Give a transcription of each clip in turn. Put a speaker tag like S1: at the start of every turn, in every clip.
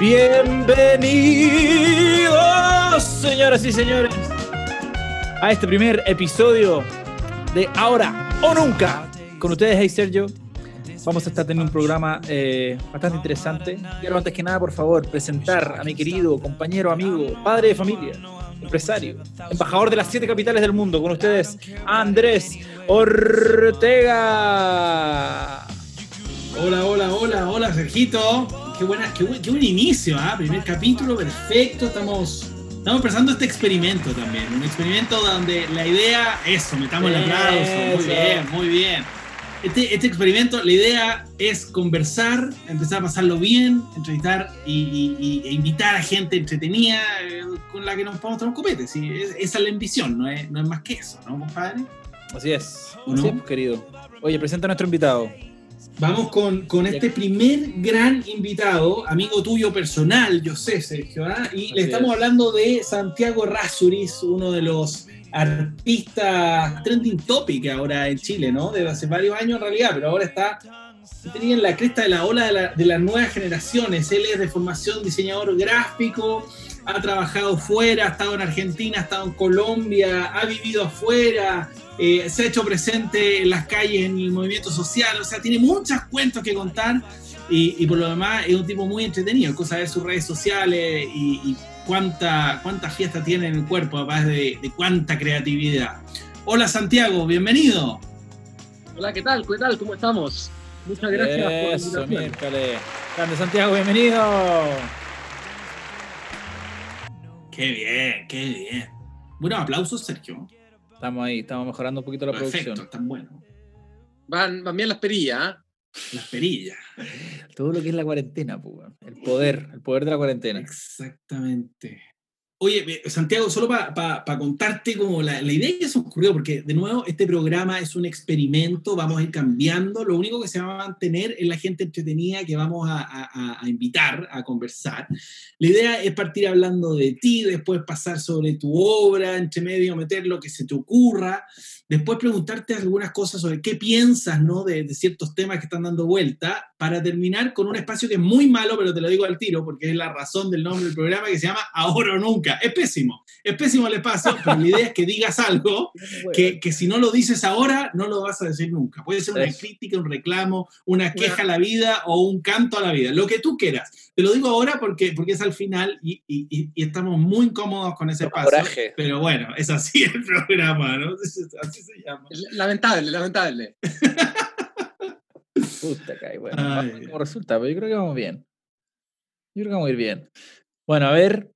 S1: Bienvenidos, señoras y señores, a este primer episodio de Ahora o Nunca. Con ustedes, hey Sergio. Vamos a estar teniendo un programa eh, bastante interesante. Quiero antes que nada, por favor, presentar a mi querido compañero, amigo, padre de familia, empresario, embajador de las siete capitales del mundo. Con ustedes, Andrés Ortega.
S2: Hola, hola, hola, hola, Sergito. Qué, buena, qué, buen, qué buen inicio, ¿ah? Primer capítulo, perfecto. Estamos, estamos empezando este experimento también. Un experimento donde la idea, eso, metamos el aplauso. Muy bien, muy bien. Este, este experimento, la idea es conversar, empezar a pasarlo bien, entrevistar y, y- e invitar a gente entretenida eh, con la que nos podamos tomar copete. ¿sí? Es- esa es la ambición, no es, no es más que eso, ¿no, compadre?
S1: Así es,
S2: ¿O
S1: así
S2: no?
S1: es, querido. Oye, presenta a nuestro invitado.
S2: Vamos con, con este primer gran invitado, amigo tuyo personal, yo sé, Sergio, ¿ah? y
S1: Así
S2: le estamos
S1: es.
S2: hablando de Santiago Rasuris, uno de los artistas trending topic ahora en Chile, ¿no? Desde hace varios años en realidad, pero ahora está tenía en la cresta de la ola de, la- de las nuevas generaciones. Él es de formación diseñador gráfico, ha trabajado fuera, ha estado en Argentina, ha estado en Colombia, ha vivido afuera, eh, se ha hecho presente en las calles, en el movimiento social, o sea, tiene muchos cuentos que contar y, por lo demás es un tipo muy entretenido, cosa de sus redes sociales y, y cuánta, cuánta fiesta tiene en el cuerpo, además de, de cuánta creatividad. Hola Santiago, bienvenido.
S3: Hola, ¿qué tal? ¿Qué tal? ¿Cómo estamos? Muchas gracias
S1: Eso, miércoles. Grande Santiago, bienvenido.
S2: Qué bien, qué bien. Bueno, aplausos, Sergio.
S1: Estamos ahí, estamos mejorando un poquito la
S2: Perfecto,
S1: producción.
S2: están buenos.
S3: Van, van bien las perillas, ¿ah?
S2: Las perillas.
S1: Todo lo que es la cuarentena, pues, el poder, el poder de la cuarentena.
S2: Exactamente. Oye, Santiago, solo para contarte como la, idea que se ocurrió, porque de nuevo este programa es un experimento, vamos a ir cambiando, lo único que se va a mantener es la gente entretenida que vamos a- a invitar a conversar. La idea es partir hablando de ti, después pasar sobre tu obra, entre medio meter lo que se te ocurra, después preguntarte algunas cosas sobre qué piensas ¿no? de, de ciertos temas que están dando vuelta, para terminar con un espacio que es muy malo, pero te lo digo al tiro, porque es la razón del nombre del programa, que se llama Ahora o Nunca. Es pésimo, es pésimo el espacio, pero la idea es que digas algo que, que si no lo dices ahora, no lo vas a decir nunca. Puede ser una
S1: Eso.
S2: crítica, un reclamo, una queja a la vida o un canto a la vida, lo que tú quieras. Te lo digo ahora porque, porque es al final y, y- y- y estamos muy cómodos con ese espacio.
S1: coraje.
S2: Pero bueno, es así el programa, ¿no? Así se llama.
S3: Lamentable, lamentable.
S1: Puta, cae, bueno,
S2: Ay.
S1: vamos a ver cómo resulta, pero yo creo que vamos bien. Yo creo que vamos a ir bien. Bueno, a ver,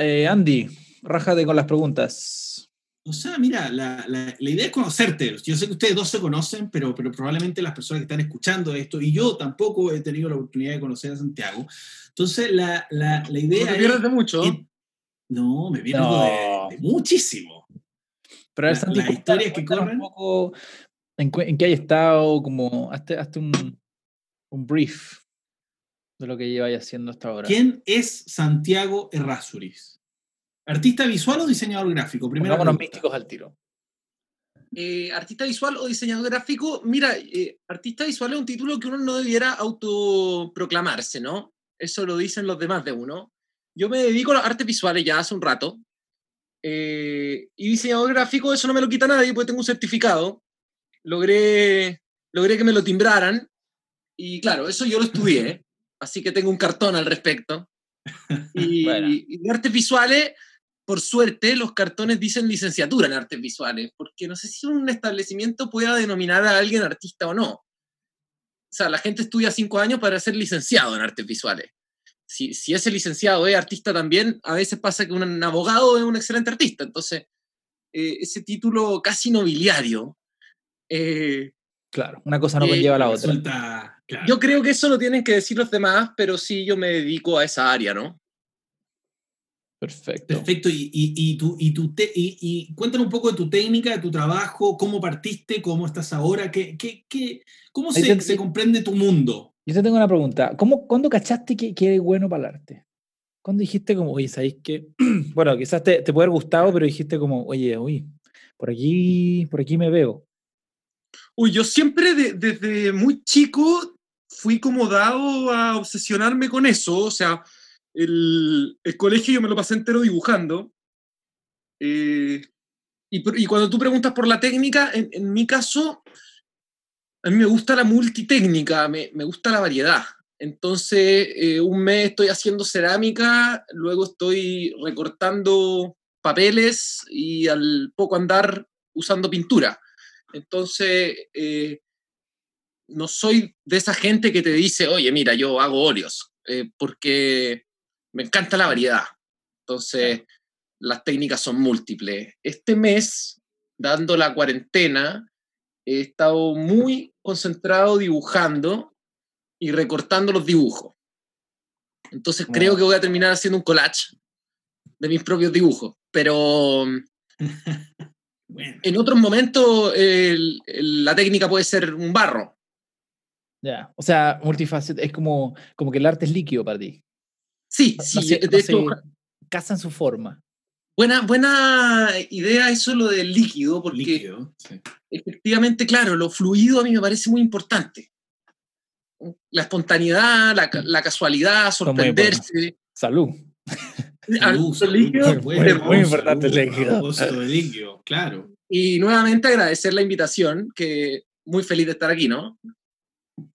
S1: eh, Andy, rájate con las preguntas.
S2: O sea, mira, la, la- la idea es conocerte. Yo sé que ustedes dos se conocen, pero, pero probablemente las personas que están escuchando esto, y yo tampoco he tenido la oportunidad de conocer a Santiago. Entonces, la, la,
S3: No
S2: idea
S3: te pierdes de mucho.
S2: es- No, me pierdo
S1: No.
S2: de, de muchísimo.
S1: Pero a ver,
S2: La-
S1: cuéntanos-
S2: historias que corren.
S1: Un poco en, qué hay estado, como, hazte, hazte un, un brief de lo que lleváis haciendo hasta ahora.
S2: ¿Quién es Santiago Errázuriz? ¿Artista visual o diseñador gráfico?
S1: Pongámonos
S2: pregunta.
S1: místicos al tiro.
S3: Eh, artista visual o diseñador gráfico, mira, eh, artista visual es un título que uno no debiera autoproclamarse, ¿no? Eso lo dicen los demás de uno. Yo me dedico a las artes visuales ya hace un rato. Eh, y diseñador gráfico, eso no me lo quita nadie, porque tengo un certificado. Logré, logré que me lo timbraran. Y claro, eso yo lo estudié. así que tengo un cartón al respecto. Y,
S1: Bueno.
S3: y de artes visuales, por suerte, los cartones dicen licenciatura en artes visuales, porque no sé si un establecimiento pueda denominar a alguien artista o no. O sea, la gente estudia cinco años para ser licenciado en artes visuales. Si, si ese licenciado es artista también, a veces pasa que un abogado es un excelente artista. Entonces, eh, ese título casi nobiliario, eh,
S1: Claro, una cosa no
S3: Eh,
S1: conlleva a la otra.
S2: Resulta, claro.
S3: yo creo que eso lo tienen que decir los demás, pero sí yo me dedico a esa área, ¿no?
S1: Perfecto.
S2: Perfecto, y, y, y, tu, y, tu te- y, y cuéntanos un poco de tu técnica, de tu trabajo, cómo partiste, cómo estás ahora, qué, qué, qué- cómo
S1: Ahí
S2: se,
S1: te-
S2: se comprende tu mundo.
S1: Yo te tengo una pregunta. ¿Cómo, ¿Cuándo cachaste que, que eres bueno para el arte? ¿Cuándo dijiste como, oye, ¿sabéis que? bueno, quizás te, te puede haber gustado, pero dijiste como, oye, uy, por aquí, por aquí me veo.
S3: Uy, yo siempre de- desde muy chico fui como dado a obsesionarme con eso, o sea, el, el, colegio yo me lo pasé entero dibujando. Eh, y, y, cuando tú preguntas por la técnica, en, en, mi caso, a mí me gusta la multitécnica, me, me gusta la variedad. Entonces, eh, un mes estoy haciendo cerámica, luego estoy recortando papeles y al poco andar usando pintura. Entonces, eh, no soy de esa gente que te dice, oye, mira, yo hago óleos, eh, porque me encanta la variedad. Entonces, las técnicas son múltiples. Este mes, dando la cuarentena, he estado muy concentrado dibujando y recortando los dibujos. Entonces creo que voy a terminar haciendo un collage de mis propios dibujos. Pero en otros momentos la técnica puede ser un barro.
S1: Ya, o sea, multifacet es como, como que el arte es líquido para ti.
S3: Sí, sí, de hecho.
S1: Casa en su forma.
S3: Buena, buena idea eso lo del líquido, porque efectivamente, claro, lo fluido a mí me parece muy importante. La espontaneidad, la, la casualidad, sorprenderse.
S1: Salud.
S2: Salud, salud
S1: líquido, muy, muy, muy importante el líquido.
S2: de líquido, claro.
S3: Y nuevamente agradecer la invitación, que muy feliz de estar aquí, ¿no?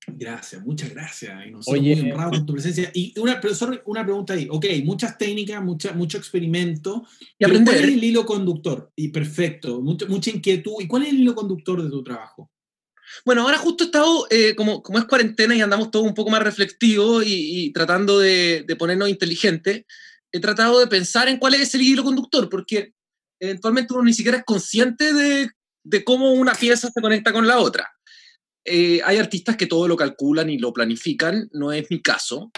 S2: Gracias, muchas gracias. Y nosotros Oye, muy honrados con tu presencia. Y una, profesor, una pregunta ahí. Ok, muchas técnicas, mucha, mucho experimento. Y aprender. ¿Cuál es el hilo conductor? Y perfecto, mucha, mucha inquietud. ¿Y cuál es el hilo conductor de tu trabajo?
S3: Bueno, ahora justo he estado, eh, como, como es cuarentena y andamos todos un poco más reflectivos y, y tratando de, de, ponernos inteligentes, he tratado de pensar en cuál es el hilo conductor, porque eventualmente uno ni siquiera es consciente de, de cómo una pieza se conecta con la otra. Eh, hay artistas que todo lo calculan y lo planifican, no es mi caso,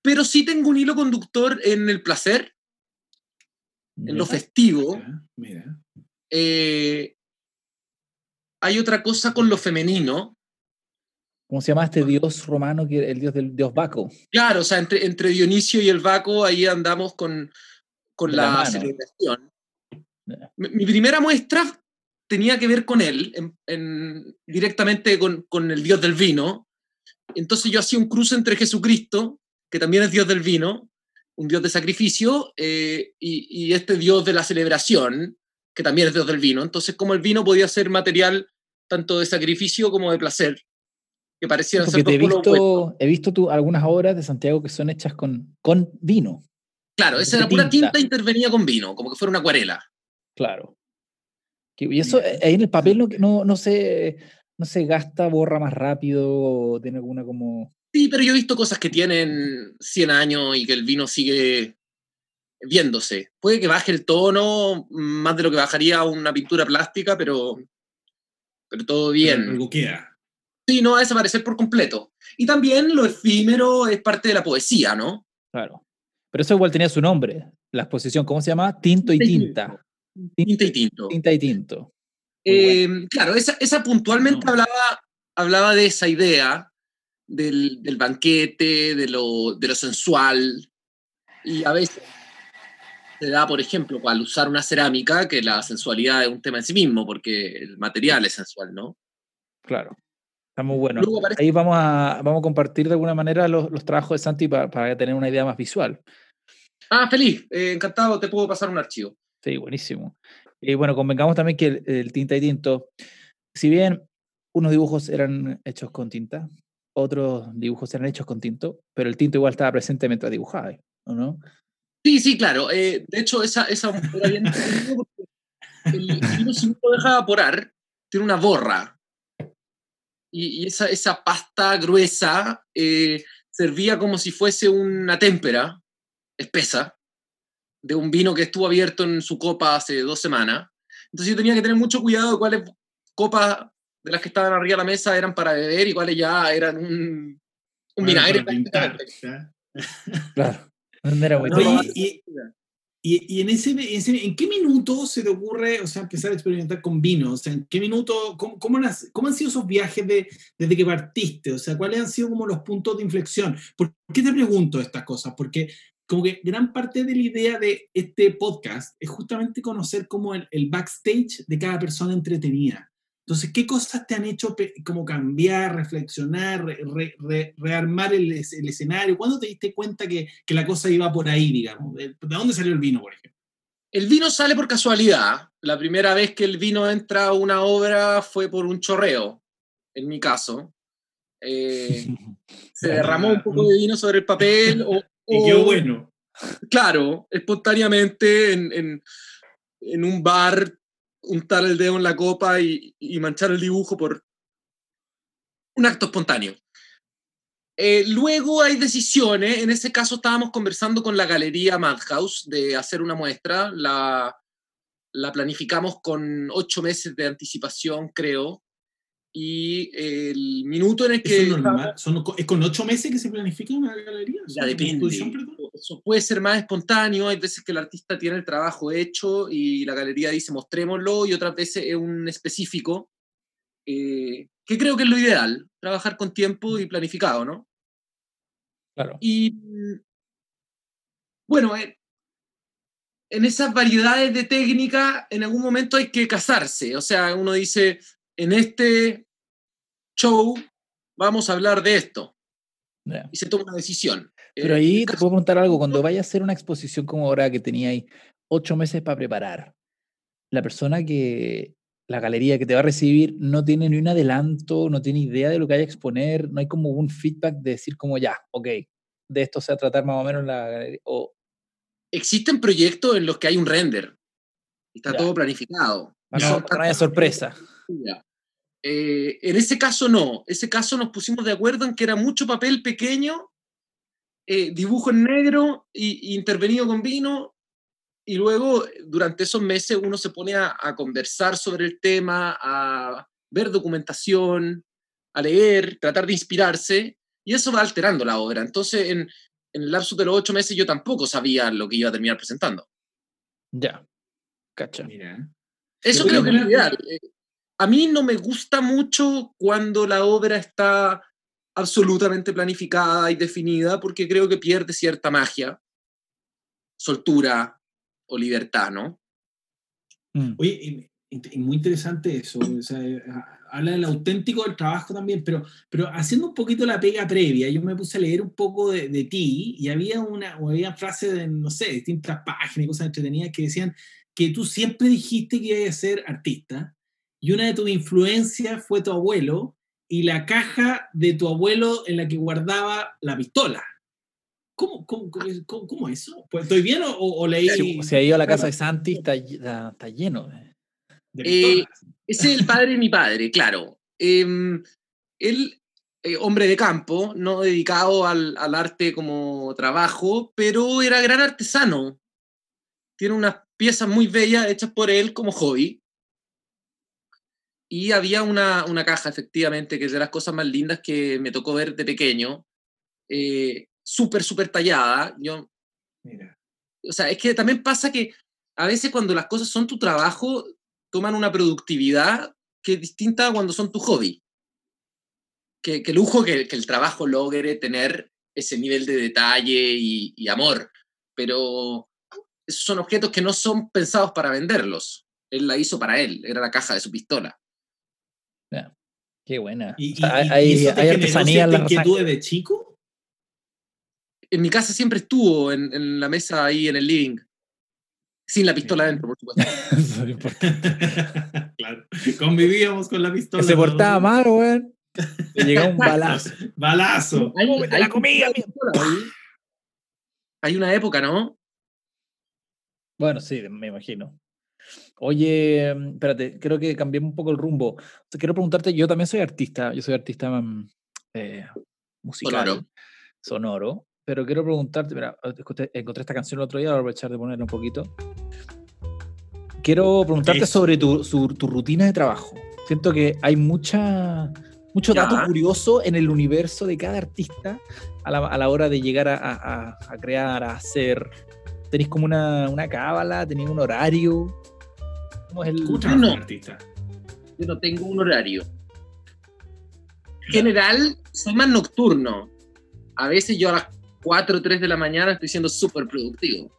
S3: pero sí tengo un hilo conductor en el placer, mira, en lo festivo.
S2: Mira,
S3: eh, hay otra cosa con lo femenino.
S1: ¿Cómo se llama este dios romano, que el dios del dios Baco?
S3: Claro, o sea, entre, entre Dionisio y el Baco, ahí andamos con, con la, la celebración. Mi, mi primera muestra tenía que ver con él, en, en, directamente con, con, el dios del vino. Entonces yo hacía un cruce entre Jesucristo, que también es dios del vino, un dios de sacrificio, eh, y, y, este dios de la celebración, que también es dios del vino. Entonces como el vino podía ser material tanto de sacrificio como de placer, que parecieran
S1: ser he visto, he visto tú algunas obras de Santiago que son hechas con, con vino.
S3: Claro, esa era pura tinta intervenía con vino, como que fuera una acuarela.
S1: Claro. Y eso eh, ahí en el papel no, no, no, se, no se gasta, borra más rápido, tiene alguna como...
S3: Sí, pero yo he visto cosas que tienen 100 años y que el vino sigue viéndose. Puede que baje el tono más de lo que bajaría una pintura plástica, pero, pero todo bien.
S2: Pero algo queda.
S3: Sí, no va a desaparecer por completo. Y también lo efímero es parte de la poesía, ¿no?
S1: Claro. Pero eso igual tenía su nombre, la exposición, ¿cómo se llama? Tinto y tinta.
S3: Tinta y tinto.
S1: Tinta y tinto.
S3: Eh, bueno. Claro, esa, esa puntualmente no. hablaba, hablaba de esa idea del, del banquete, de lo, de lo sensual. Y a veces se da, por ejemplo, al usar una cerámica, que la sensualidad es un tema en sí mismo, porque el material es sensual, ¿no?
S1: Claro. Está muy bueno. Ahí vamos a, vamos a compartir de alguna manera los, los trabajos de Santi para, para, tener una idea más visual.
S3: Ah, feliz. Eh, encantado, te puedo pasar un archivo.
S1: Sí, buenísimo. Y bueno, convengamos también que el, tinta y tinto, si bien unos dibujos eran hechos con tinta, otros dibujos eran hechos con tinto, pero el tinto igual estaba presente mientras dibujaba, ¿o no?
S3: Sí, sí, claro. Eh, de hecho, esa, esa era bien si uno deja evaporar, tiene una borra. Y, y esa, esa, pasta gruesa eh, servía como si fuese una témpera espesa de un vino que estuvo abierto en su copa hace dos semanas. Entonces yo tenía que tener mucho cuidado de cuáles copas de las que estaban arriba de la mesa eran para beber y cuáles ya eran un, un vinagre.
S2: Pintar,
S1: claro.
S2: Oye, y, y, y, en, ese, ese, ¿en qué minuto se te ocurre, o sea, empezar a experimentar con vino? O sea, ¿en qué minuto, cómo, cómo, las, cómo han sido esos viajes de, desde que partiste? O sea, ¿cuáles han sido como los puntos de inflexión? ¿Por qué te pregunto estas cosas? Porque como que gran parte de la idea de este podcast es justamente conocer como el, el backstage de cada persona entretenida. Entonces, ¿qué cosas te han hecho como cambiar, reflexionar, rearmar el, escenario? ¿Cuándo te diste cuenta que, la cosa iba por ahí, digamos? ¿De, dónde salió el vino, por ejemplo?
S3: El vino sale por casualidad. La primera vez que el vino entra a una obra fue por un chorreo, en mi caso. Eh, se derramó un poco de vino sobre el papel. O,
S2: y qué bueno.
S3: Claro, espontáneamente en, en un bar untar el dedo en la copa y, manchar el dibujo por un acto espontáneo. Eh, luego hay decisiones, en ese caso estábamos conversando con la galería Madhouse de hacer una muestra, la, la planificamos con ocho meses de anticipación, creo, y el minuto en el que...
S2: ¿Es, normal? ¿Es con ocho meses que se planifica una galería?
S3: Ya depende. Eso puede ser más espontáneo, hay veces que el artista tiene el trabajo hecho y la galería dice mostrémoslo y otras veces es un específico, eh, que creo que es lo ideal, trabajar con tiempo y planificado, ¿no?
S1: Claro.
S3: Y bueno, eh, en esas variedades de técnica, en algún momento hay que casarse, o sea, uno dice, en este show, vamos a hablar de esto. Y se toma una decisión.
S1: Pero eh, ahí te puedo preguntar algo, cuando vaya a hacer una exposición como ahora que tenía ahí ocho meses para preparar, la persona que, la galería que te va a recibir no tiene ni un adelanto, no tiene idea de lo que hay a exponer, no hay como un feedback de decir como ya, ok, de esto se va a tratar más o menos la galería. O...
S3: Existen proyectos en los que hay un render, está todo planificado.
S1: no, no haya sorpresa.
S3: Eh, en ese caso no, ese caso nos pusimos de acuerdo en que era mucho papel pequeño, eh, dibujo en negro y, intervenido con vino, y luego durante esos meses uno se pone a, conversar sobre el tema, a ver documentación, a leer, tratar de inspirarse, y eso va alterando la obra. Entonces, en, en el lapso de los ocho meses yo tampoco sabía lo que iba a terminar presentando.
S1: Ya, cacha.
S2: Mira.
S3: Eso creo que es lo ideal. Eh, a mí no me gusta mucho cuando la obra está absolutamente planificada y definida, porque creo que pierde cierta magia, soltura o libertad, ¿no?
S2: Mm. Oye, muy interesante eso. habla del auténtico del trabajo también, pero, pero haciendo un poquito la pega previa, yo me puse a leer un poco de, ti y había una había frases de, no sé, distintas páginas y cosas entretenidas que decían que tú siempre dijiste que ibas a ser artista y una de tus influencias fue tu abuelo y la caja de tu abuelo en la que guardaba la pistola. ¿Cómo, cómo, cómo, eso? Pues, ¿Estoy bien o, leí?
S1: Si, ha ido a la casa de Santi, está, está, lleno de,
S3: eh, ese es el padre de mi padre, claro. Em, él, eh, hombre de campo, no dedicado al, al, arte como trabajo, pero era gran artesano. Tiene unas piezas muy bellas hechas por él como hobby. Y había una, una, caja, efectivamente, que es de las cosas más lindas que me tocó ver de pequeño. Eh, súper, súper tallada. Yo, Mira. O sea, es que también pasa que a veces cuando las cosas son tu trabajo, toman una productividad que es distinta a cuando son tu hobby. Que, que lujo que, que, el trabajo logre tener ese nivel de detalle y, y amor. Pero esos son objetos que no son pensados para venderlos. Él la hizo para él, era la caja de su pistola.
S1: Qué buena.
S2: ¿Y, hay, artesanía en la inquietud de chico?
S3: En mi casa siempre estuvo en, la mesa ahí en el living. Sin la pistola dentro, por supuesto.
S2: Eso es importante. claro. Convivíamos con la pistola.
S1: se portaba mal, weón. Le llegó un balazo.
S2: balazo.
S3: Hay, la comida, hay una época, ¿no?
S1: Bueno, sí, me imagino. Oye, mm, espérate, creo que cambiemos un poco el rumbo. quiero preguntarte, yo también soy artista, yo soy artista mm, eh, musical, sonoro. pero quiero preguntarte, mira, encontré esta canción el otro día, voy a aprovechar de ponerla un poquito. Quiero preguntarte sobre tu, tu, rutina de trabajo. Siento que hay mucha, mucho dato curioso en el universo de cada artista a la, a la hora de llegar a, a, a, crear, a hacer. ¿Tenéis como una, una cábala? ¿Tenéis un horario?
S3: Yo no, artista? Yo no tengo un horario. En general, soy más nocturno. A veces yo a las 4 o 3 de la mañana estoy siendo súper productivo.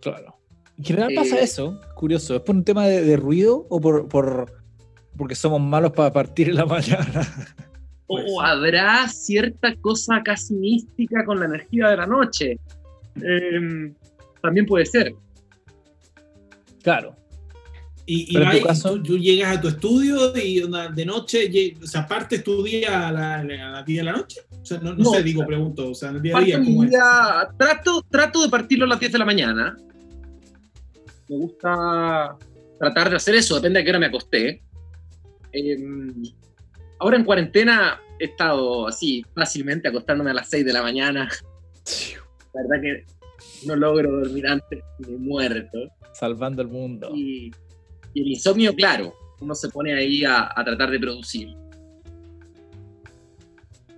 S1: Claro. En general pasa eh, eso, curioso. ¿Es por un tema de, ruido o por, porque somos malos para partir en la mañana.
S3: O habrá cierta cosa casi mística con la energía de la noche. Em, también puede ser.
S1: Claro.
S2: Y, tú, llegas a tu estudio y de noche, o sea, ¿partes tu día a la, a 10 de la noche? O sea, no, sé, digo, pregunto, o sea, el día a día,
S3: trato, trato de partirlo a las 10 de la mañana. Me gusta tratar de hacer eso, depende de qué hora me acosté. Em, ahora en cuarentena he estado así, fácilmente acostándome a las 6 de la mañana. La verdad que no logro dormir antes, me muerto.
S1: Salvando el mundo.
S3: Y y el insomnio, claro, uno se pone ahí a, tratar de producir.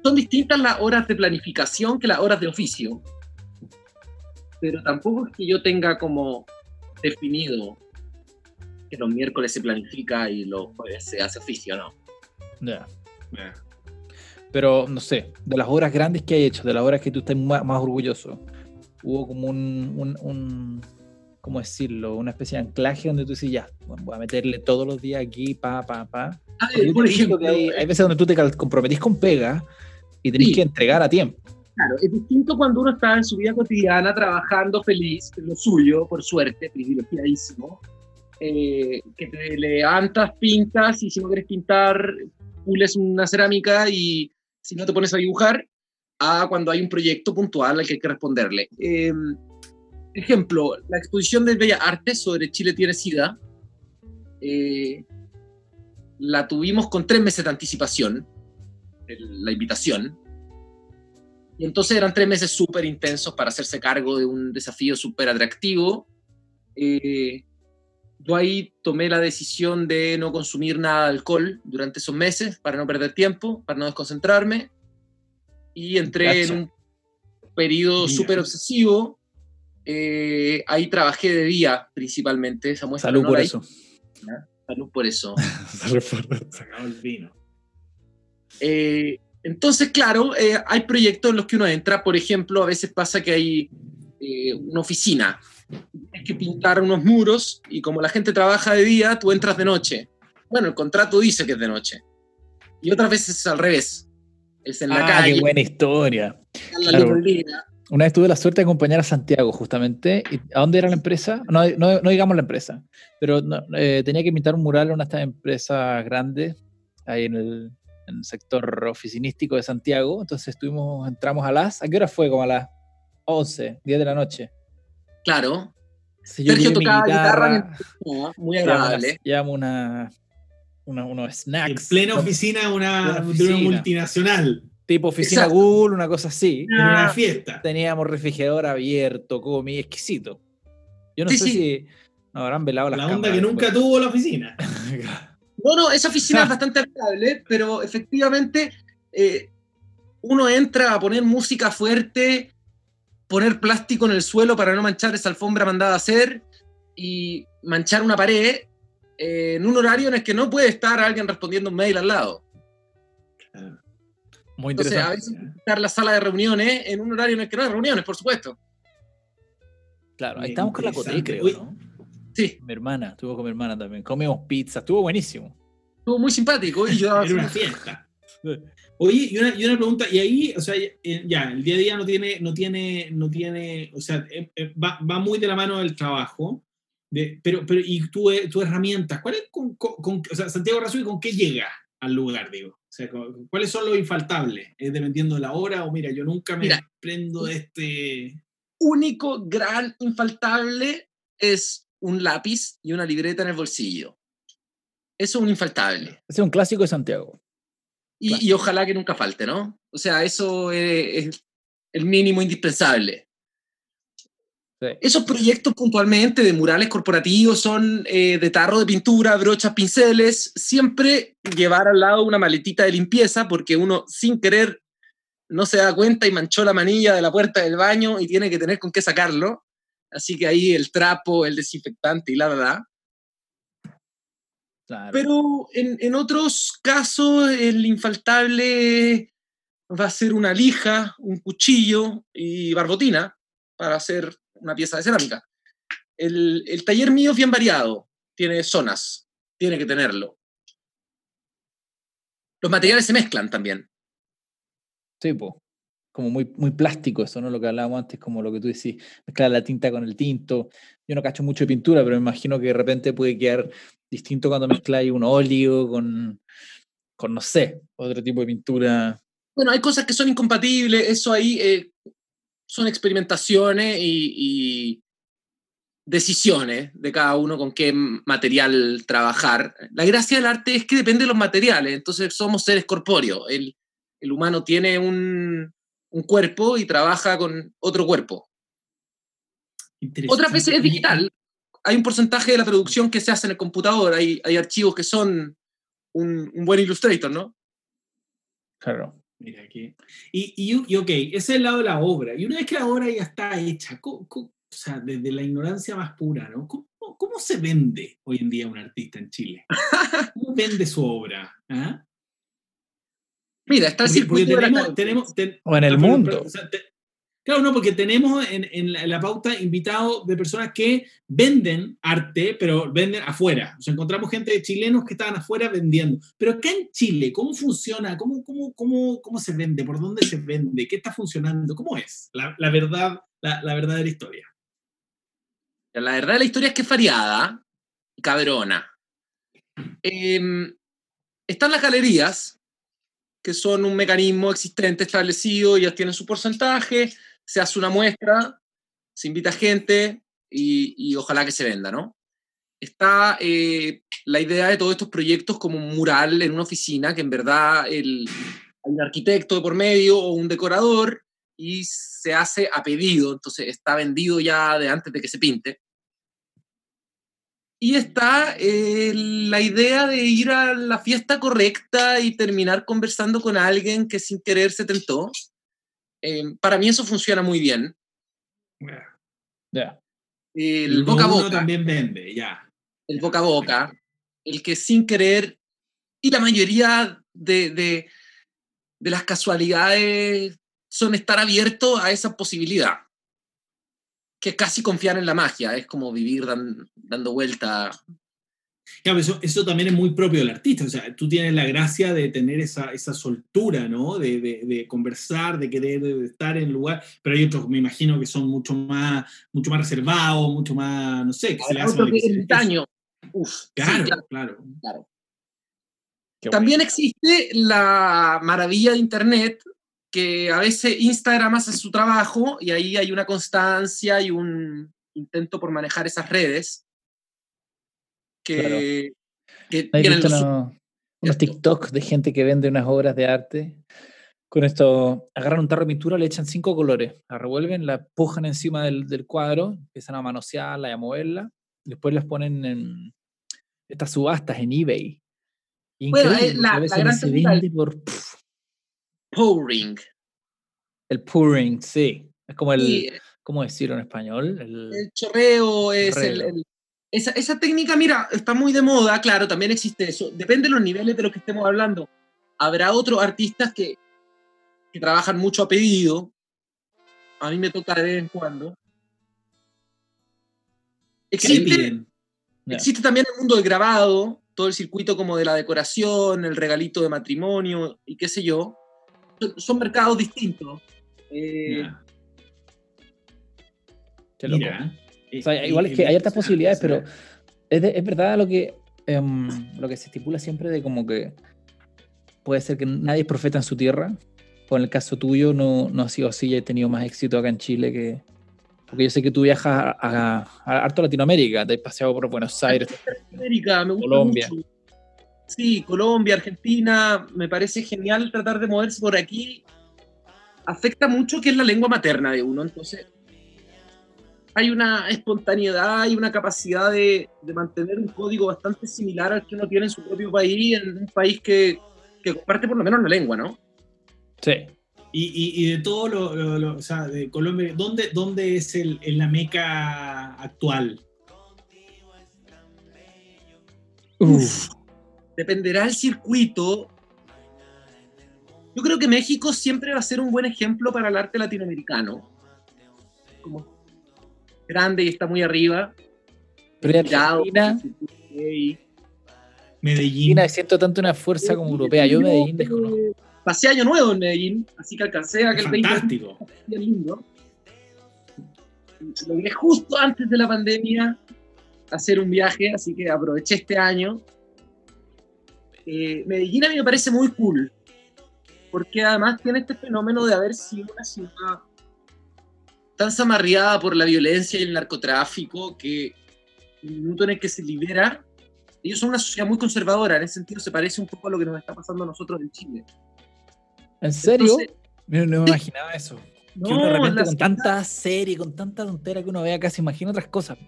S3: Son distintas las horas de planificación que las horas de oficio, pero tampoco es que yo tenga como definido que los miércoles se planifica y los jueves se hace oficio, ¿no?
S1: Ya. Pero, no sé, de las horas grandes que hay hecho, de las horas que tú estás más, orgulloso, hubo como un ¿cómo decirlo? Una especie de anclaje donde tú dices, ya, voy a meterle todos los días aquí, pa, pa, pa.
S3: por ejemplo,
S1: hay, veces donde tú te comprometís con pega y tenés que entregar a tiempo.
S3: Claro, es distinto cuando uno está en su vida cotidiana trabajando feliz, lo suyo, por suerte, privilegiadísimo, eh, que te levantas, pintas y si no quieres pintar, pules una cerámica y si no te pones a dibujar, a cuando hay un proyecto puntual al que hay que responderle. Eh, ejemplo, la exposición de Bellas Artes sobre Chile tiene SIDA, eh, la tuvimos con tres meses de anticipación, la invitación, y entonces eran tres meses súper intensos para hacerse cargo de un desafío súper atractivo. Eh, yo ahí tomé la decisión de no consumir nada de alcohol durante esos meses para no perder tiempo, para no desconcentrarme, y entré en un periodo súper obsesivo eh, ahí trabajé de día principalmente. Esa
S1: Salud por eso.
S3: Salud por eso. Sacado el vino. Eh, entonces, claro, eh, hay proyectos en los que uno entra. Por ejemplo, a veces pasa que hay una oficina. Hay que pintar unos muros y como la gente trabaja de día, tú entras de noche. Bueno, el contrato dice que es de noche. Y otras veces es al revés. Es en la ah, calle.
S1: Qué buena historia. Claro. Una vez tuve la suerte de acompañar a Santiago, justamente. ¿A dónde era la empresa? No, no, no digamos la empresa, pero eh, tenía que pintar un mural en una de estas empresas grandes, ahí en el, sector oficinístico de Santiago. Entonces estuvimos, entramos a las. ¿A qué hora fue? Como a las 11, 10 de la noche.
S3: Claro. Sergio tocaba guitarra, muy agradable.
S1: Llevamos una, una, unos snacks.
S2: En plena oficina, una, una multinacional
S1: tipo oficina Google, una cosa así.
S2: En una fiesta.
S1: Teníamos refrigerador abierto, muy exquisito. Yo no sé si nos habrán velado las
S2: La onda que nunca tuvo la oficina.
S3: no, no, esa oficina es bastante agradable, pero efectivamente eh, uno entra a poner música fuerte, poner plástico en el suelo para no manchar esa alfombra mandada a hacer y manchar una pared eh, en un horario en el que no puede estar alguien respondiendo un mail al lado. Claro. Muy interesante. a veces estar la sala de reuniones en un horario en el que no hay reuniones, por supuesto.
S1: Claro, ahí estamos con la Coté, creo, ¿no?
S3: Sí.
S1: Mi hermana, estuvo con mi hermana también. Comimos pizza, estuvo buenísimo.
S3: Estuvo muy simpático. Y yo,
S2: Era una fiesta. Oye, y una, y una, pregunta, y ahí, o sea, ya, el día a día no tiene, no tiene, no tiene, o sea, eh, eh, va, va muy de la mano del trabajo, de, pero, pero, y tu, tu herramientas, ¿cuál es, con, con, o sea, Santiago Razú, ¿con qué llega al lugar, digo? Sea, ¿cuáles son los infaltables? ¿Es dependiendo de la hora o mira, yo nunca me prendo de este...
S3: Único gran infaltable es un lápiz y una libreta en el bolsillo. Eso es un infaltable.
S1: Ese es un clásico de Santiago.
S3: Y, ojalá que nunca falte, ¿no? O sea, eso es el mínimo indispensable. Esos proyectos puntualmente de murales corporativos son eh, de tarro de pintura, brochas, pinceles, siempre llevar al lado una maletita de limpieza porque uno sin querer no se da cuenta y manchó la manilla de la puerta del baño y tiene que tener con qué sacarlo. Así que ahí el trapo, el desinfectante y la verdad. Pero en, en otros casos el infaltable va a ser una lija, un cuchillo y barbotina para hacer una pieza de cerámica. El, taller mío es bien variado, tiene zonas, tiene que tenerlo. Los materiales se mezclan también.
S1: Sí, pues. Como muy, muy plástico eso, ¿no? Lo que hablábamos antes, como lo que tú decís, mezclar la tinta con el tinto. Yo no cacho mucho de pintura, pero me imagino que de repente puede quedar distinto cuando mezcláis un óleo con, con, no sé, otro tipo de pintura.
S3: Bueno, hay cosas que son incompatibles, eso ahí eh, son experimentaciones y, decisiones de cada uno con qué material trabajar. La gracia del arte es que depende de los materiales, entonces somos seres corpóreos. El, el humano tiene un, un, cuerpo y trabaja con otro cuerpo. Otras veces es digital. Hay un porcentaje de la producción que se hace en el computador, hay, hay archivos que son un, un buen Illustrator, ¿no?
S1: Claro.
S2: Mira aquí. Y, y, y, ok, ese es el lado de la obra. Y una vez que la obra ya está hecha, ¿cómo, o sea, desde la ignorancia más pura, ¿no? ¿Cómo, ¿Cómo, se vende hoy en día un artista en Chile? ¿Cómo vende su obra? ¿Ah?
S3: Mira, está el circuito
S2: tenemos, tenemos
S1: o en el mundo.
S2: Pero, o sea, te, claro, no, porque tenemos en, la, pauta invitados de personas que venden arte, pero venden afuera. O sea, encontramos gente de chilenos que estaban afuera vendiendo. Pero acá en Chile, ¿cómo funciona? ¿Cómo, cómo, cómo, cómo se vende? ¿Por dónde se vende? ¿Qué está funcionando? ¿Cómo es la, la verdad, la, la verdadera historia?
S3: La verdad de la historia es que es variada cabrona. Eh, están las galerías, que son un mecanismo existente establecido, ellas tienen su porcentaje, se hace una muestra, se invita gente y, ojalá que se venda, ¿no? Está eh, la idea de todos estos proyectos como un mural en una oficina, que en verdad el, hay arquitecto por medio o un decorador y se hace a pedido, entonces está vendido ya de antes de que se pinte. Y está eh, la idea de ir a la fiesta correcta y terminar conversando con alguien que sin querer se tentó. Eh, para mí eso funciona muy bien.
S2: Yeah.
S1: Yeah.
S3: El, el boca a boca.
S2: también vende, ya.
S3: El boca a boca. El que sin querer. Y la mayoría de, de, de las casualidades son estar abierto a esa posibilidad que es casi confiar en la magia, es como vivir dan, dando vuelta.
S2: Claro, eso, eso también es muy propio del artista, o sea, tú tienes la gracia de tener esa, esa soltura, ¿no? De, de, de conversar, de querer de estar en el lugar, pero hay otros, me imagino, que son mucho más, mucho más reservados, mucho más, no sé, que se le hace...
S3: Daño. Uf,
S2: claro,
S3: sí,
S2: claro, claro.
S3: claro. También existe la maravilla de Internet, que a veces Instagram hace su trabajo y ahí hay una constancia y un intento por manejar esas redes que,
S1: claro. que tienen los... Unos, unos TikTok de gente que vende unas obras de arte. Con esto, agarran un tarro de pintura, le echan cinco colores, la revuelven, la pujan encima del, del cuadro, empiezan a manosearla y a moverla, después las ponen en estas subastas en eBay.
S3: Increíble, bueno, eh, la, la gran
S1: se vende por... Pff,
S3: pouring.
S1: El pouring, sí. Es como el, sí. ¿cómo decirlo en español?
S3: El, el chorreo es el, esa, esa, técnica, mira, está muy de moda, claro, también existe eso. Depende de los niveles de los que estemos hablando. Habrá otros artistas que, que trabajan mucho a pedido. A mí me toca de vez en cuando. Existe, existe también el mundo del grabado, todo el circuito como de la decoración, el regalito de matrimonio y qué sé yo son mercados distintos. Eh.
S1: Qué loco. Mira, o sea, igual es que hay otras posibilidades, pero es, de, es verdad lo que, um, lo que se estipula siempre de como que puede ser que nadie es profeta en su tierra. O en el caso tuyo no, no ha sido así y he tenido más éxito acá en Chile que... Porque yo sé que tú viajas a, a, a harto Latinoamérica, te has paseado por Buenos Aires,
S3: Latinoamérica, me gusta
S1: Colombia.
S3: Mucho. Sí, Colombia, Argentina, me parece genial tratar de moverse por aquí. Afecta mucho que es la lengua materna de uno, entonces hay una espontaneidad y una capacidad de, de, mantener un código bastante similar al que uno tiene en su propio país, en un país que, que comparte por lo menos la lengua, ¿no?
S1: Sí.
S2: Y, y, y de todo lo, lo, lo, o sea, de Colombia, ¿dónde, dónde es el, el la meca actual?
S3: Uf dependerá del circuito. Yo creo que México siempre va a ser un buen ejemplo para el arte latinoamericano. Como grande y está muy arriba.
S1: Pero Argentina.
S2: Medellín.
S1: siento tanto una fuerza como europea. Yo Medellín desconozco.
S3: Pasé año nuevo en Medellín, así que alcancé a que
S2: el Fantástico.
S3: Bien lindo. Logré justo antes de la pandemia hacer un viaje, así que aproveché este año. Eh, Medellín a mí me parece muy cool, porque además tiene este fenómeno de haber sido una ciudad tan zamarriada por la violencia y el narcotráfico que en el minuto en el que se libera, ellos son una sociedad muy conservadora, en ese sentido se parece un poco a lo que nos está pasando a nosotros en Chile.
S1: ¿En serio? no, me imaginaba eso. No, de repente con tanta serie, con tanta tontera que uno vea casi imagina otras cosas.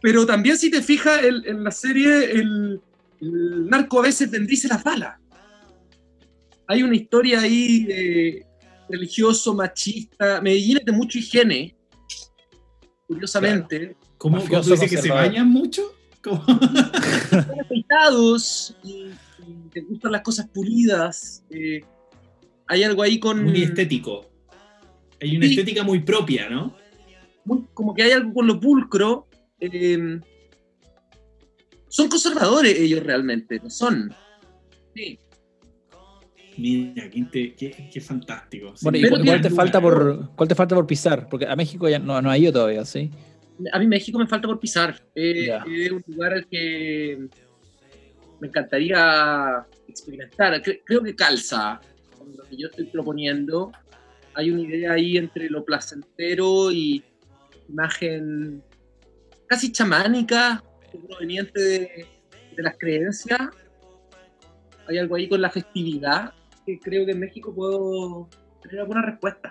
S3: Pero también si te fijas en la serie, el, narco a veces bendice las balas. Hay una historia ahí de religioso, machista. Medellín es de mucha higiene, curiosamente.
S2: ¿Cómo, ¿Cómo tú dices que se bañan mucho?
S3: Están afeitados y, te gustan las cosas pulidas. Eh, hay algo ahí con...
S2: Muy estético. Hay una estética muy propia, ¿no?
S3: como que hay algo con lo pulcro. Em, son conservadores ellos realmente, no son. Sí.
S2: Mira, qué, fantástico.
S1: Bueno, ¿y cuál, te falta por, cuál te falta por pisar? Porque a México ya no, no ha ido todavía, ¿sí?
S3: A mí México me falta por pisar. es un lugar al que me encantaría experimentar. Creo que calza con lo que yo estoy proponiendo. Hay una idea ahí entre lo placentero y imagen casi chamánica, proveniente de, de las creencias. Hay algo ahí con la festividad que creo que en México puedo tener alguna respuesta.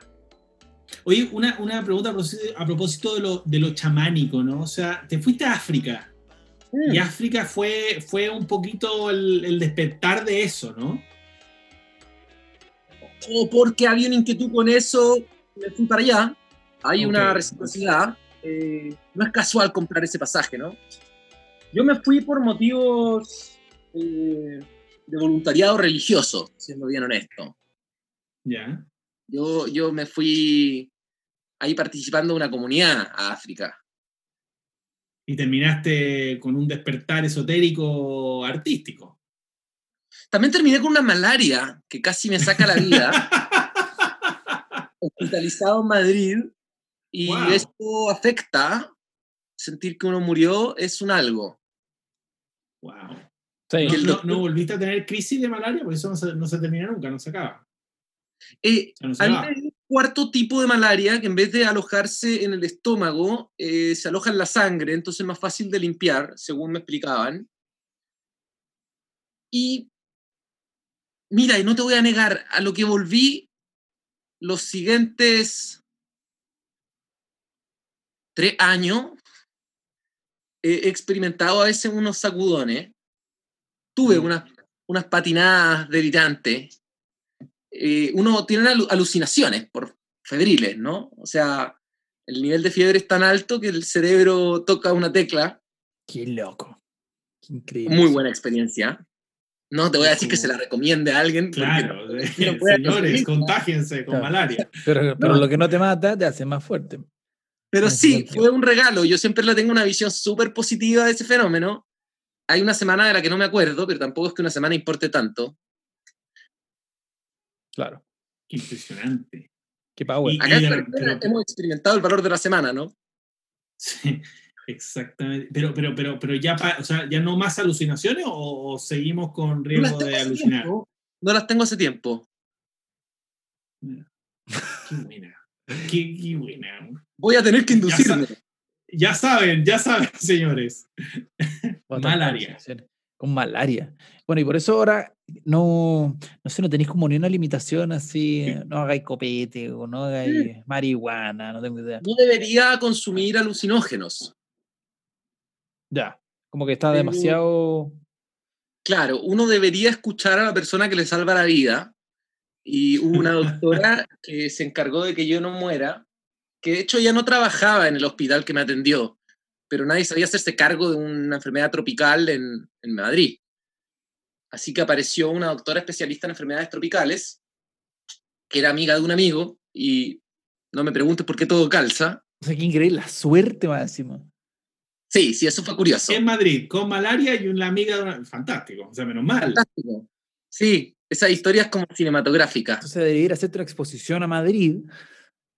S2: Oye, una, una pregunta a propósito de lo, de lo chamánico, ¿no? O sea, te fuiste a África. Y mm. África fue, fue un poquito el, el despertar de eso, ¿no?
S3: O porque había una inquietud con eso, me fui para allá. Hay una reciprocidad. Eh, no es casual comprar ese pasaje, ¿no? Yo me fui por motivos eh, de voluntariado religioso, siendo bien honesto.
S2: Ya.
S3: Yo, yo me fui ahí participando en una comunidad a África.
S2: Y terminaste con un despertar esotérico artístico.
S3: También terminé con una malaria que casi me saca la vida. Hospitalizado en Madrid. Y esto afecta. Sentir que uno murió es un algo.
S2: Wow. No, volviste a tener crisis de malaria? Porque eso no se, no se termina nunca, no se acaba.
S3: Eh, hay un cuarto tipo de malaria que en vez de alojarse en el estómago, eh, se aloja en la sangre, entonces es más fácil de limpiar, según me explicaban. Y mira, y no te voy a negar, a lo que volví los siguientes tres años, he experimentado a veces unos sacudones, tuve mm. unas, unas patinadas delirantes eh, uno tiene alucinaciones por febriles, ¿no? O sea, el nivel de fiebre es tan alto que el cerebro toca una tecla.
S1: Qué loco. Qué increíble.
S3: Muy buena experiencia. No te voy a decir que se la recomiende a alguien.
S2: Claro, señores, contágiense con malaria.
S1: Pero, pero lo que no te mata te hace más fuerte.
S3: Pero sí, fue un regalo. Yo siempre le tengo una visión súper positiva de ese fenómeno. Hay una semana de la que no me acuerdo, pero tampoco es que una semana importe tanto.
S1: Claro.
S2: Qué impresionante.
S1: Qué power.
S3: Acá hemos experimentado el valor de la semana, ¿no?
S2: Sí, exactamente. Pero, pero, pero, pero ya, o sea, ya no más alucinaciones o, seguimos con riesgo de alucinar.
S3: No las tengo hace tiempo.
S2: Qué buena. Qué, buena.
S3: Voy a tener que inducirme.
S2: Ya, saben, ya saben, señores. Malaria.
S1: Con malaria. Bueno, y por eso ahora no, no sé, no tenéis como ni una limitación así, no hagáis copete o no hagáis mm. marihuana, no tengo idea.
S3: No debería consumir alucinógenos.
S1: Ya, como que está demasiado...
S3: Claro, uno debería escuchar a la persona que le salva la vida. Y hubo una doctora que se encargó de que yo no muera, que de hecho ya no trabajaba en el hospital que me atendió, pero nadie sabía hacerse cargo de una enfermedad tropical en, en Madrid. Así que apareció una doctora especialista en enfermedades tropicales, que era amiga de un amigo, y no me preguntes por qué todo calza.
S1: O sea, qué increíble, la suerte máxima.
S3: Sí, sí, eso fue curioso.
S2: En Madrid, con malaria y una amiga de una... Fantástico, o sea, menos mal.
S3: Fantástico. Sí, esa historia es como cinematográfica.
S1: Entonces debería ir a hacerte una exposición a Madrid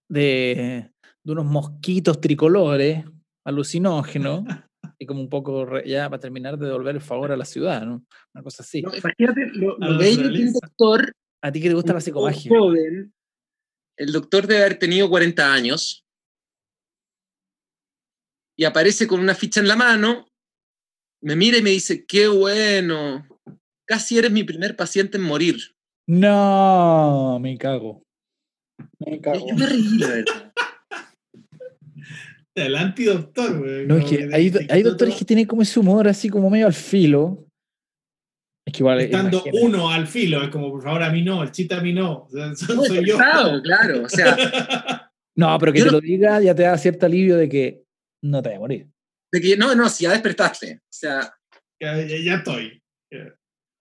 S1: de, de unos mosquitos tricolores alucinógenos y como un poco re- ya para terminar de devolver el favor a la ciudad, ¿no? Una cosa así.
S3: No, imagínate lo, lo bello que un doctor,
S1: A ti que te gusta la psicomagia.
S3: joven, el doctor debe haber tenido 40 años y aparece con una ficha en la mano, me mira y me dice, qué bueno, casi eres mi primer paciente en morir.
S1: No, me cago. Me cago.
S3: Yo me reí, la verdad.
S2: El antidoctor, güey.
S1: No, es que hay, hay doctores que tienen como ese humor así como medio al filo. Es que igual.
S2: Estando
S1: imagínate.
S2: uno al filo, es como, por favor, a mí no, el chiste a mí no. O sea, soy yo.
S3: pesado, claro, o sea,
S1: No, pero que
S3: Yo
S1: te
S3: no-
S1: lo diga ya te da cierto alivio de que no te vaya a morir.
S3: de que no, no, si ya despertaste. O sea,
S2: Ya, ya- ya estoy.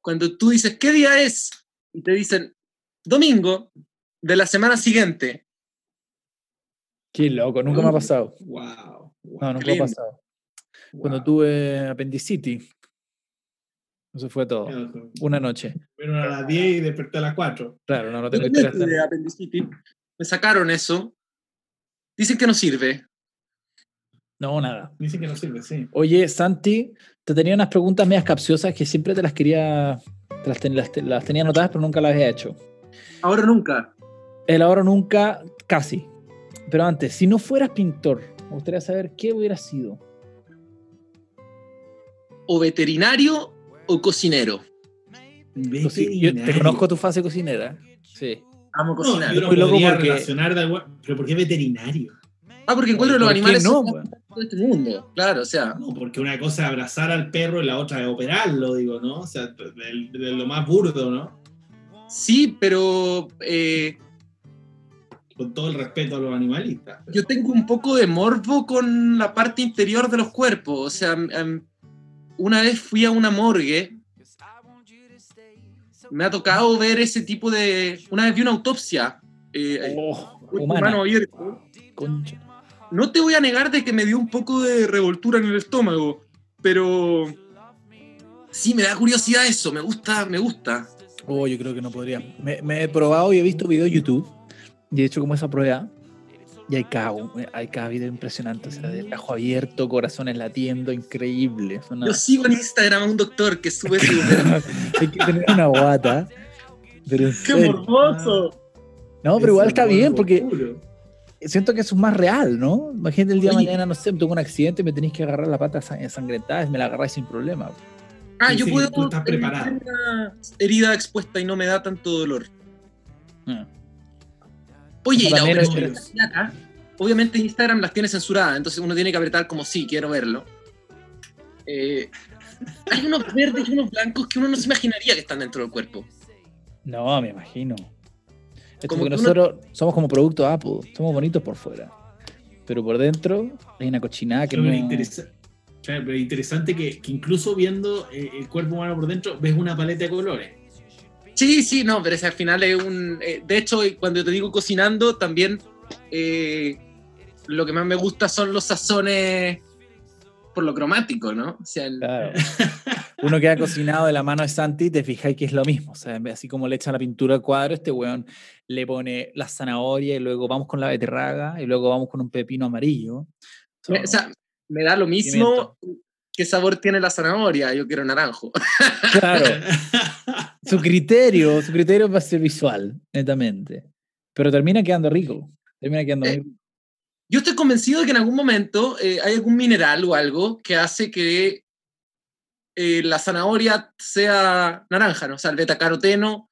S3: cuando tú dices, ¿qué día es? Y te dicen, domingo de la semana siguiente.
S1: Qué loco, nunca me ha pasado.
S2: Wow.
S1: No, nunca me ha pasado. Cuando tuve apendicitis. Eso fue todo. Una noche.
S2: Fueron a las 10 y desperté a las 4.
S1: Claro, no, no tengo
S3: tuve apendicitis. Me sacaron eso. Dicen que no sirve.
S1: No, nada.
S2: Dicen que no sirve, sí.
S1: Oye, Santi, te tenía unas preguntas medias capciosas que siempre te las quería. te las, ten- las te- las tenía anotadas, pero nunca las había hecho.
S3: Ahora nunca.
S1: El ahora nunca, casi. Pero antes, si no fueras pintor, me gustaría saber qué hubiera sido.
S3: O veterinario o cocinero.
S1: Coci- Yo te conozco tu fase cocinera. Sí.
S3: Amo
S2: No,
S3: cocinar.
S2: yo lo podría
S1: porque-
S2: relacionar de algo- pero ¿por qué veterinario?
S3: Ah, porque encuentro los
S1: ¿Por qué
S3: animales
S1: no,
S3: de este mundo. Claro, o sea.
S2: No, porque una cosa es abrazar al perro y la otra es operarlo, digo, ¿no? O sea, de, de lo más burdo, ¿no?
S3: Sí, pero eh,
S2: Con todo el respeto a los animalistas.
S3: yo tengo un poco de morbo con la parte interior de los cuerpos. O sea, una vez fui a una morgue. Me ha tocado ver ese tipo de. Una vez vi una autopsia. eh,
S1: Oh,
S3: humano abierto.
S1: Concha.
S3: No te voy a negar de que me dio un poco de revoltura en el estómago, pero sí me da curiosidad eso, me gusta, me gusta.
S1: Oh, yo creo que no podría. Me, me he probado y he visto videos de YouTube y he hecho como esa prueba. Y hay cada, hay cada video impresionante. O sea, de ojo abierto, corazones latiendo, increíble. Una-
S3: Yo sigo en Instagram a un doctor que sube su...
S1: hay que tener una guata. Pero
S3: ¡Qué
S1: serio.
S3: morboso!
S1: No, pero igual está bien porque
S2: puro.
S1: siento que eso es más real, ¿no? Imagínate el día de mañana, no sé, me tengo un accidente y me tenéis que agarrar la pata sang- ensangrentada y me la agarráis sin problema.
S3: Ah, yo
S2: sí,
S3: puedo
S2: tú estás preparado.
S3: una herida expuesta y no me da tanto dolor.
S1: Ah.
S3: Oye, y la cardíaca, obviamente Instagram las tiene censuradas, entonces uno tiene que apretar como sí, quiero verlo. Eh, hay unos verdes y unos blancos que uno no se imaginaría que están dentro del cuerpo.
S1: No, me imagino. Es
S3: Como que uno-
S1: nosotros somos como producto Apple, somos bonitos por fuera. Pero por dentro hay una cochinada que
S2: Pero
S1: no.
S2: es interesa- claro, pero es interesante que, que incluso viendo eh, el cuerpo humano por dentro, ves una paleta de colores.
S3: Sí, sí, no, pero ese al final es un... eh, de hecho, cuando te digo cocinando, también eh, lo que más me gusta son los sazones por lo cromático, ¿no? O sea, el-
S1: Claro. Uno que ha cocinado de la mano de Santi, te fijáis que es lo mismo. O sea, así como le echa la pintura al cuadro, este weón le pone la zanahoria y luego vamos con la beterraga y luego vamos con un pepino amarillo.
S3: me, o sea, me da lo mismo qué sabor tiene la zanahoria, yo quiero naranjo.
S1: claro, su criterio, su criterio va a ser visual, netamente. Pero termina quedando rico. Termina quedando
S3: Eh,
S1: muy
S3: Yo estoy convencido de que en algún momento eh, hay algún mineral o algo que hace que eh, la zanahoria sea naranja, ¿no? O sea, el betacaroteno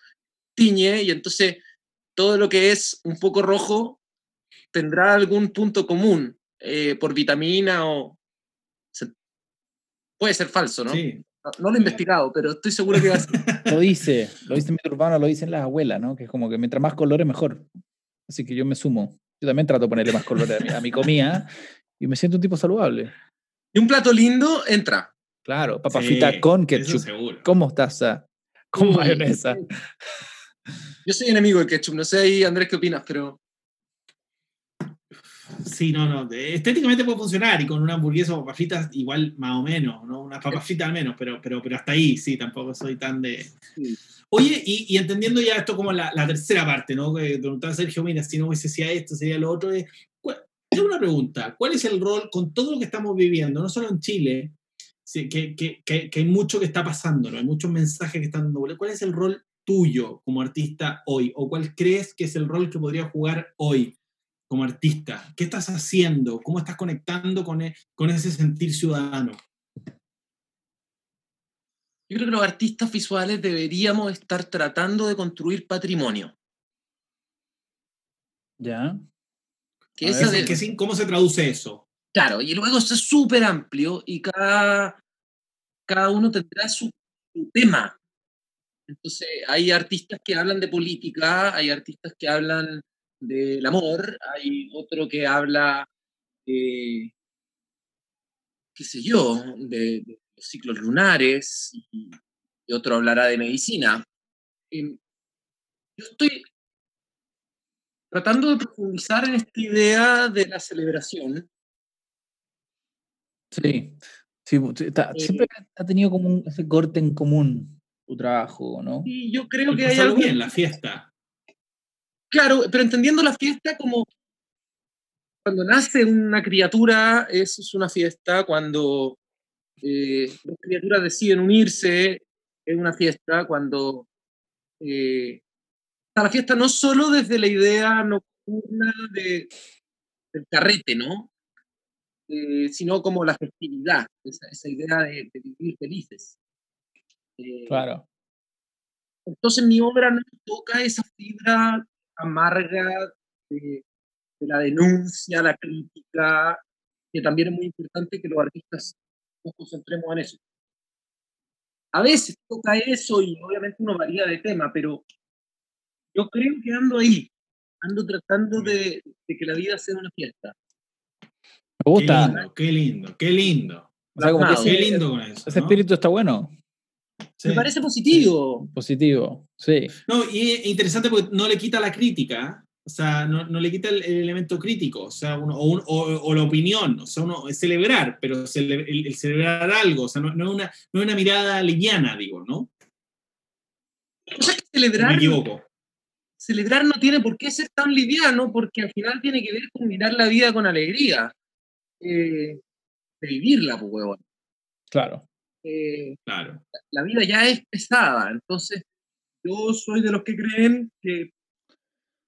S3: tiñe y entonces todo lo que es un poco rojo tendrá algún punto común eh, por vitamina o... puede ser falso, ¿no?
S2: Sí.
S3: No, no lo he investigado, pero estoy seguro que va a ser.
S1: Lo dice, lo dice mito urbano, lo dicen las abuelas, ¿no? Que es como que mientras más colores, mejor. Así que yo me sumo. Yo también trato de ponerle más colores a mi, a mi comida y me siento un tipo saludable.
S3: Y un plato lindo entra.
S1: Claro, papa
S2: Sí,
S1: frita con
S2: Eso
S1: ketchup,
S2: seguro.
S1: con mostaza, con
S3: Uy,
S1: mayonesa.
S3: Yo soy enemigo del ketchup, no sé ahí, Andrés, qué opinas, pero
S2: Sí, no, no. Estéticamente puede funcionar y con una hamburguesa o papas fritas igual más o menos, ¿no? Unas papas fritas al menos, pero, pero, pero hasta ahí sí, tampoco soy tan de... Oye, y, entendiendo ya esto como la, tercera parte, ¿no? Que preguntaba Sergio, mira, si no hubiese sido esto, sería lo otro. Es, una pregunta, ¿cuál es el rol con todo lo que estamos viviendo, no solo en Chile, que, que, que, hay mucho que está pasando, ¿no? Hay muchos mensajes que están dando. ¿Cuál es el rol tuyo como artista hoy? ¿O cuál crees que es el rol que podría jugar hoy? Como artista? ¿Qué estás haciendo? ¿Cómo estás conectando con, e, con ese sentir ciudadano?
S3: Yo creo que los artistas visuales deberíamos estar tratando de construir patrimonio.
S1: ¿Ya?
S2: ¿Cómo se traduce eso?
S3: Claro, y luego es súper amplio y cada, cada uno tendrá su, tema. Entonces, hay artistas que hablan de política, hay artistas que hablan del amor, hay otro que habla, qué sé yo, de, los ciclos lunares, y, otro hablará de medicina. Em, yo estoy tratando de profundizar en esta idea de la celebración.
S1: Sí, sí eh, siempre ha tenido como ese corte en común tu trabajo, ¿no?
S3: Y yo creo que hay algo
S2: bien la fiesta.
S3: Claro, pero entendiendo la fiesta como cuando nace una criatura, eso es una fiesta, cuando eh, las criaturas deciden unirse, es una fiesta, cuando eh, la fiesta no solo desde la idea nocturna de, del carrete, ¿no? Eh, sino como la festividad, esa, idea de, vivir felices.
S1: claro.
S3: Entonces mi obra no toca esa fibra amarga de, la denuncia, la crítica, que también es muy importante que los artistas nos concentremos en eso. A veces toca eso y obviamente uno varía de tema, pero yo creo que ando ahí, ando tratando de, que la vida sea una fiesta.
S1: Me gusta.
S2: Qué lindo, qué lindo.
S1: qué lindo con eso. Ese espíritu está bueno.
S3: Me parece positivo.
S1: Positivo, sí.
S2: No, y es interesante porque no le quita la crítica, o sea, no, no le quita el, elemento crítico, o sea, uno, o, o, la opinión, o sea, uno es celebrar, pero el, celebrar algo, o sea, no, no, es una, no es una mirada liviana, digo, ¿no?
S3: O sea, celebrar.
S2: Me equivoco.
S3: Celebrar no tiene por qué ser tan liviano, porque al final tiene que ver con mirar la vida con alegría. Eh, de vivirla, pues, huevón.
S1: Claro.
S3: Eh, claro. la vida ya es pesada, entonces yo soy de los que creen que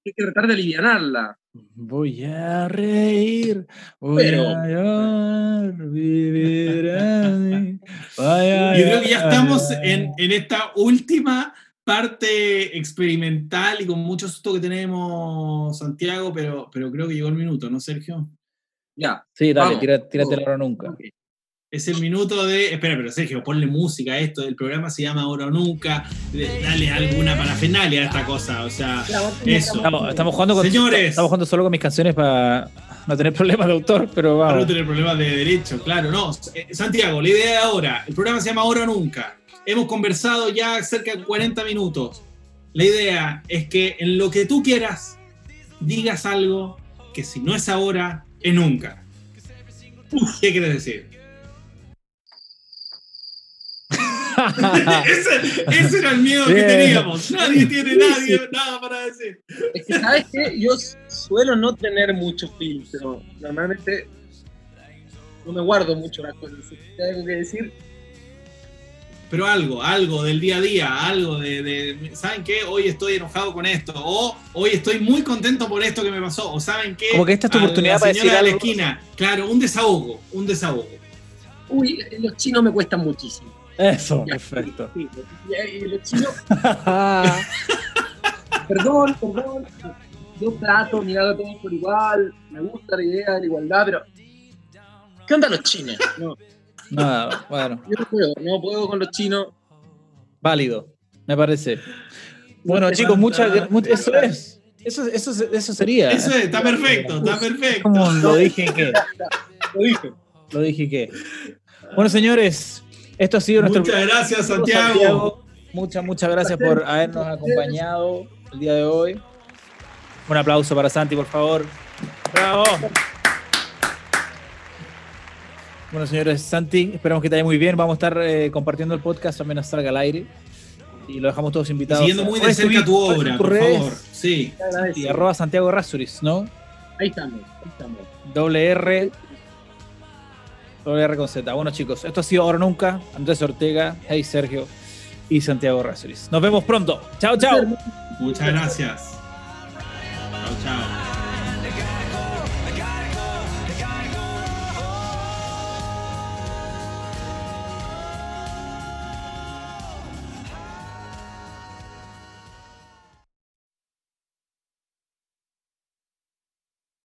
S3: hay que tratar de aliviarla.
S1: Voy a reír, voy a llorar, vivir
S2: Yo creo que ya estamos en, en, esta última parte experimental y con mucho susto que tenemos, Santiago, pero, pero creo que llegó el minuto, ¿no, Sergio?
S3: Ya.
S1: Sí, dale, tírate, la nunca.
S2: Es el minuto de. Espera, pero Sergio, ponle música a esto. El programa se llama Ahora o Nunca. Dale alguna parafernalia a esta cosa. O sea, eso.
S1: Estamos, jugando con,
S2: Señores.
S1: Estamos jugando solo con mis canciones para no tener problemas de autor, pero vamos.
S2: Para no tener problemas de derecho, claro. No, eh, Santiago, la idea de ahora. El programa se llama Ahora o Nunca. Hemos conversado ya cerca de 40 minutos. La idea es que en lo que tú quieras, digas algo que si no es ahora, es nunca. ¿Qué quieres decir? ese, era el miedo que teníamos. Nadie tiene nadie, nada para decir.
S3: Es que, ¿sabes qué? Yo suelo no tener mucho filtro. Normalmente no me guardo mucho las cosas. Si algo que decir.
S2: Pero algo, algo del día a día, algo de, ¿saben qué? Hoy estoy enojado con esto, o hoy estoy muy contento por esto que me pasó, o ¿saben qué?
S1: Como que esta es tu oportunidad para decir
S2: a la esquina, claro, un desahogo, un desahogo.
S3: Uy, los chinos me cuestan muchísimo.
S1: Eso, perfecto.
S3: y los chinos. perdón, perdón. Yo trato, mirado a todos por igual. Me gusta la idea de la igualdad, pero. ¿Qué onda los chinos? No.
S1: Nada, bueno.
S3: Yo no puedo, no puedo con los chinos.
S1: Válido, me parece. Bueno, chicos, muchas gracias. Eso es. Eso, eso, eso sería.
S2: Eso es, está perfecto, está perfecto.
S1: Como lo dije que. Lo dije. Lo dije que. Bueno, señores, esto ha sido muchas
S2: nuestro. Muchas gracias, Santiago.
S1: Muchas, muchas gracias por habernos acompañado el día de hoy. Un aplauso para Santi, por favor. ¡Bravo! Bueno, señores, Santi, esperamos que te vaya muy bien. Vamos a estar eh, compartiendo el podcast también a salga al aire. Y lo dejamos todos invitados.
S2: Y siguiendo muy de cerca tu obra, por favor. Sí.
S1: Y arroba Santiago Rasuris, ¿no?
S3: Ahí estamos, ahí estamos.
S1: Doble R con Z. Bueno, chicos, esto ha sido Ahora Nunca. Andrés Ortega, Hey Sergio y Santiago Rasuris. Nos vemos pronto. Chao, chao.
S2: Muchas gracias. Chao, chao.